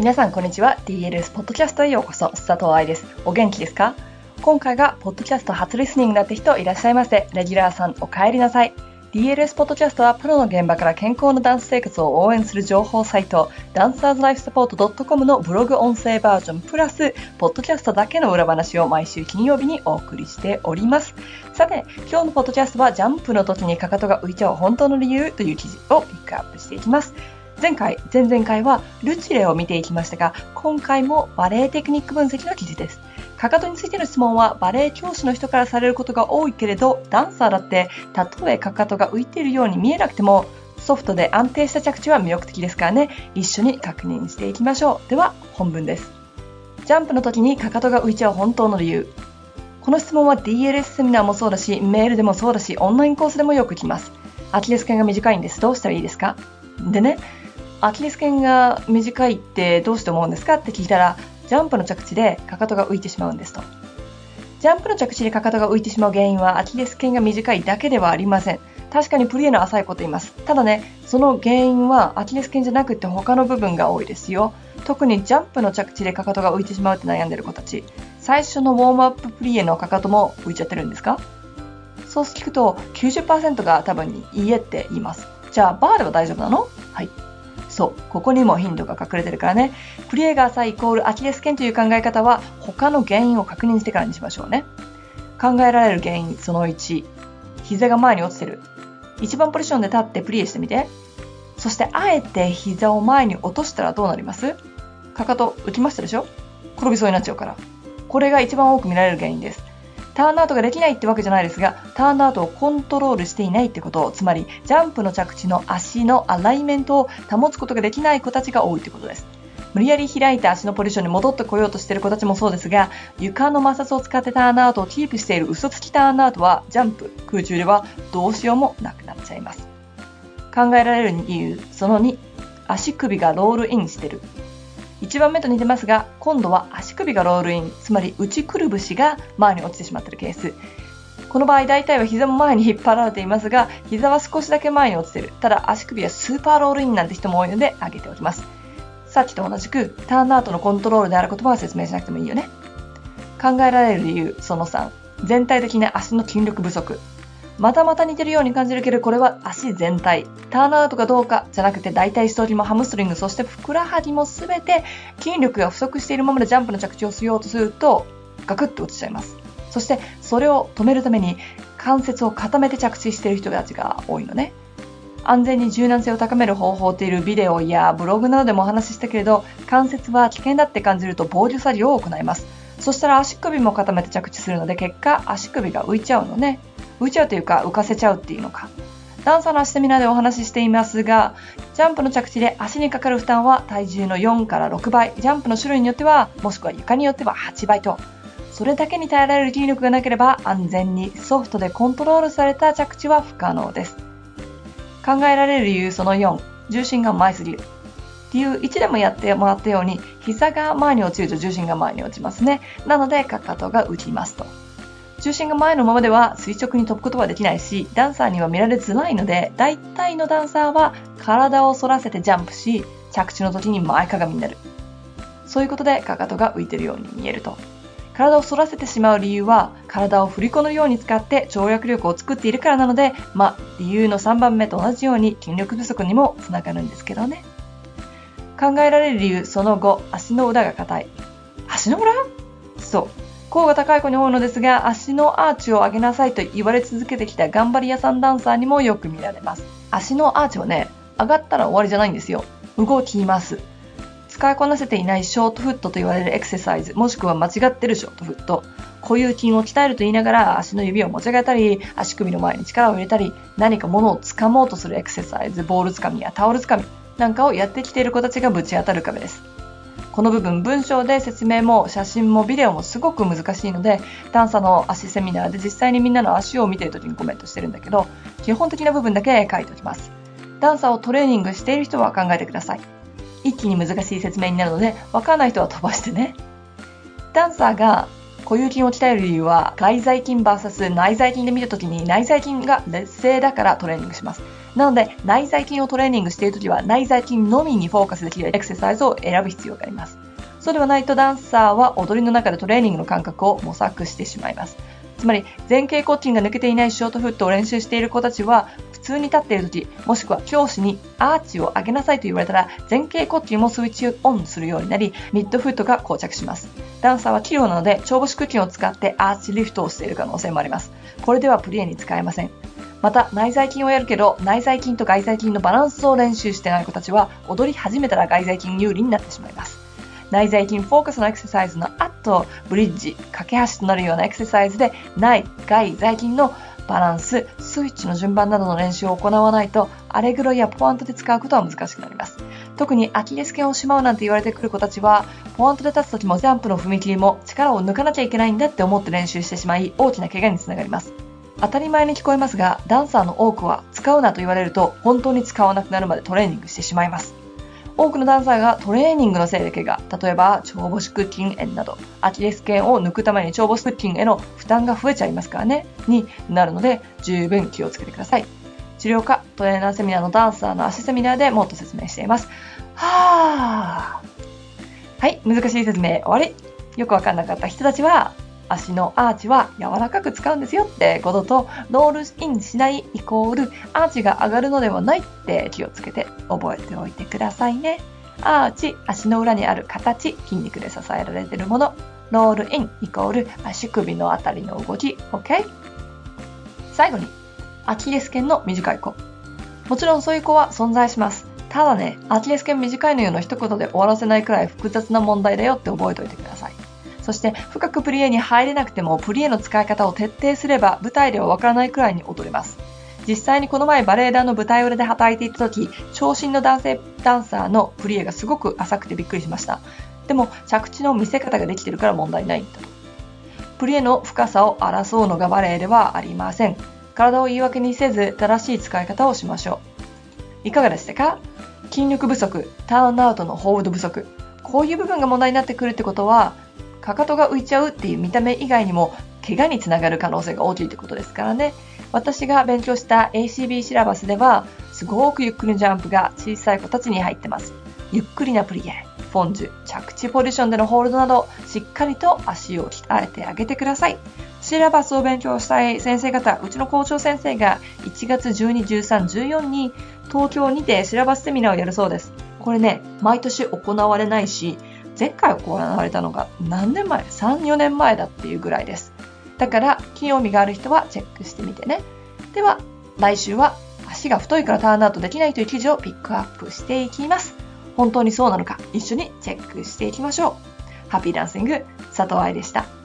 皆さんこんにちは。DLS ポッドキャストへようこそ。佐藤愛です。お元気ですか？今回がポッドキャスト初リスニングだって人いらっしゃいませ。レギュラーさんお帰りなさい。DLS ポッドキャストはプロの現場から健康なダンス生活を応援する情報サイト。ダンサーズライフサポート .com のブログ音声バージョン。プラスポッドキャストだけの裏話を毎週金曜日にお送りしております。さて今日のポッドキャストはジャンプの時にかかとが浮いちゃう本当の理由という記事をピックアップしていきます。前回、前々回はルチレを見ていきましたが、今回もバレエテクニック分析の記事です。かかとについての質問はバレエ教師の人からされることが多いけれど、ダンサーだってたとえかかとが浮いているように見えなくても、ソフトで安定した着地は魅力的ですからね、一緒に確認していきましょう。では、本文です。ジャンプの時にかかとが浮いちゃう本当の理由。この質問は DLS セミナーもそうだし、メールでもそうだし、オンラインコースでもよく来ます。アキレス腱が短いんです。どうしたらいいですか？でね、アキレス腱が短いってどうして思うんですか？って聞いたら、ジャンプの着地でかかとが浮いてしまうんですと。ジャンプの着地でかかとが浮いてしまう原因はアキレス腱が短いだけではありません。確かにプリエの浅いこと言います。ただね、その原因はアキレス腱じゃなくて他の部分が多いですよ。特にジャンプの着地でかかとが浮いてしまうって悩んでる子たち。最初のウォームアッププリエのかかとも浮いちゃってるんですか？そう聞くと90%が多分いいえって言います。じゃあバーでは大丈夫なの？はい。そう、ここにも頻度が隠れてるからね。プリエが浅いイコールアキレス腱という考え方は他の原因を確認してからにしましょうね。考えられる原因その1、膝が前に落ちてる。一番ポジションで立ってプリエしてみて。そしてあえて膝を前に落としたらどうなります？かかと浮きましたでしょ？転びそうになっちゃうから。これが一番多く見られる原因です。ターンアウトができないってわけじゃないですが、ターンアウトをコントロールしていないってこと、つまりジャンプの着地の足のアライメントを保つことができない子たちが多いってことです。無理やり開いた足のポジションに戻ってこようとしている子たちもそうですが、床の摩擦を使ってターンアウトをキープしている嘘つきターンアウトは、ジャンプ、空中ではどうしようもなくなっちゃいます。考えられる理由、その2、足首がロールインしてる。1番目と似てますが、今度は足首がロールイン、つまり内くるぶしが前に落ちてしまっているケース。この場合、大体は膝も前に引っ張られていますが、膝は少しだけ前に落ちている。ただ、足首はスーパーロールインなんて人も多いので、挙げておきます。さっきと同じく、ターンアウトのコントロールである言葉は説明しなくてもいいよね。考えられる理由、その3。全体的な足の筋力不足。またまた似てるように感じるけど、これは足全体。ターンアウトかどうかじゃなくて、大体ストーリーもハムストリング、そしてふくらはぎもすべて筋力が不足しているままでジャンプの着地をしようとすると、ガクッと落ちちゃいます。そして、それを止めるために、関節を固めて着地している人たちが多いのね。安全に柔軟性を高める方法というビデオやブログなどでもお話ししたけれど、関節は危険だって感じると防御作業を行います。そしたら足首も固めて着地するので、結果足首が浮いちゃうのね。浮いちゃうというか浮かせちゃうっていうのか。ダンサーの足セミナーでお話ししていますが、ジャンプの着地で足にかかる負担は体重の4から6倍、ジャンプの種類によっては、もしくは床によっては8倍と、それだけに耐えられる筋力がなければ安全にソフトでコントロールされた着地は不可能です。考えられる理由その4、重心が前すぎる。理由1でもやってもらったように、膝が前に落ちると重心が前に落ちますね。なので、かかとが浮きますと。重心が前のままでは垂直に飛ぶことはできないし、ダンサーには見られづらいので、大体のダンサーは体を反らせてジャンプし、着地の時に前かがみになる。そういうことでかかとが浮いてるように見えると。体を反らせてしまう理由は、体を振り子のように使って跳躍力を作っているからなので、まあ、理由の3番目と同じように筋力不足にもつながるんですけどね。考えられる理由その後、足の裏が硬い。足の裏？そう。甲が高い子に多いのですが、足のアーチを上げなさいと言われ続けてきた頑張り屋さんダンサーにもよく見られます。足のアーチはね、上がったら終わりじゃないんですよ。動きます。使いこなせていないショートフットと言われるエクササイズ、もしくは間違ってるショートフット。固有筋を鍛えると言いながら足の指を持ち上げたり、足首の前に力を入れたり、何か物を掴もうとするエクササイズ、ボール掴みやタオル掴みなんかをやってきている子たちがぶち当たる壁です。この部分文章で説明も写真もビデオもすごく難しいのでダンサの足セミナーで実際にみんなの足を見ている時にコメントしてるんだけど基本的な部分だけ書いておきます。ダンサーをトレーニングしている人は考えてください。一気に難しい説明になるのでわからない人は飛ばしてね。ダンサーが固有筋を鍛える理由は外在筋 VS 内在筋で見た時に内在筋が劣勢だからトレーニングします。なので内在筋をトレーニングしている時は内在筋のみにフォーカスできるエクササイズを選ぶ必要があります。そうではないとダンサーは踊りの中でトレーニングの感覚を模索してしまいます。つまり前傾骨筋が抜けていないショートフットを練習している子たちは普通に立っている時もしくは教師にアーチを上げなさいと言われたら前傾骨筋もスイッチオンするようになりミッドフットが膠着します。ダンサーは器用なので腸母腹筋を使ってアーチリフトをしている可能性もあります。これではプリエに使えません。また内在筋をやるけど内在筋と外在筋のバランスを練習してない子たちは踊り始めたら外在筋有利になってしまいます内在筋フォーカスのエクササイズの後、ブリッジ、架け橋となるようなエクササイズで内、外、在筋のバランス、スイッチの順番などの練習を行わないと、アレグロやポワントで使うことは難しくなります。特にアキレス腱をしまうなんて言われてくる子たちは、ポワントで立つ時もジャンプの踏み切りも力を抜かなきゃいけないんだって思って練習してしまい、大きな怪我につながります。当たり前に聞こえますが、ダンサーの多くは使うなと言われると本当に使わなくなるまでトレーニングしてしまいます。多くのダンサーがトレーニングのせいで怪我、例えば腸母腹筋炎など、アキレス腱を抜くために腸母腹筋への負担が増えちゃいますからね、になるので十分気をつけてください。治療科、トレーナーセミナーのダンサーの足セミナーでもっと説明しています。はぁ。はい、難しい説明終わり。よくわかんなかった人たちは、足のアーチは柔らかく使うんですよってことと、ロールインしないイコールアーチが上がるのではないって気をつけて覚えておいてくださいね。アーチ、足の裏にある形、筋肉で支えられているもの。ロールインイコール足首のあたりの動き。OK? 最後に、アキレス腱の短い子。もちろんそういう子は存在します。ただね、アキレス腱短いのよの一言で終わらせないくらい複雑な問題だよって覚えておいてください。そして深くプリエに入れなくてもプリエの使い方を徹底すれば舞台ではわからないくらいに踊れます。実際にこの前バレエ団の舞台裏で働いていた時、長身の男性ダンサーのプリエがすごく浅くてびっくりしました。でも着地の見せ方ができてるから問題ないと。プリエの深さを争うのがバレエではありません。体を言い訳にせず正しい使い方をしましょう。いかがでしたか？筋力不足、ターンアウトのホールド不足。こういう部分が問題になってくるってことは、かかとが浮いちゃうっていう見た目以外にも怪我につながる可能性が大きいってことですからね。私が勉強した ACB シラバスでは、すごくゆっくりのジャンプが小さい子たちに入ってます。ゆっくりなプリエ、フォンジュ、着地ポジションでのホールドなど、しっかりと足を鍛えてあげてください。シラバスを勉強したい先生方、うちの校長先生が1月12、13、14に東京にてシラバスセミナーをやるそうです。これね、毎年行われないし、前回行われたのが何年前 ?3、4年前だっていうぐらいです。だから、興味がある人はチェックしてみてね。では、来週は足が太いからターンアウトできないという記事をピックアップしていきます。本当にそうなのか一緒にチェックしていきましょう。ハッピーダンシング佐藤愛でした。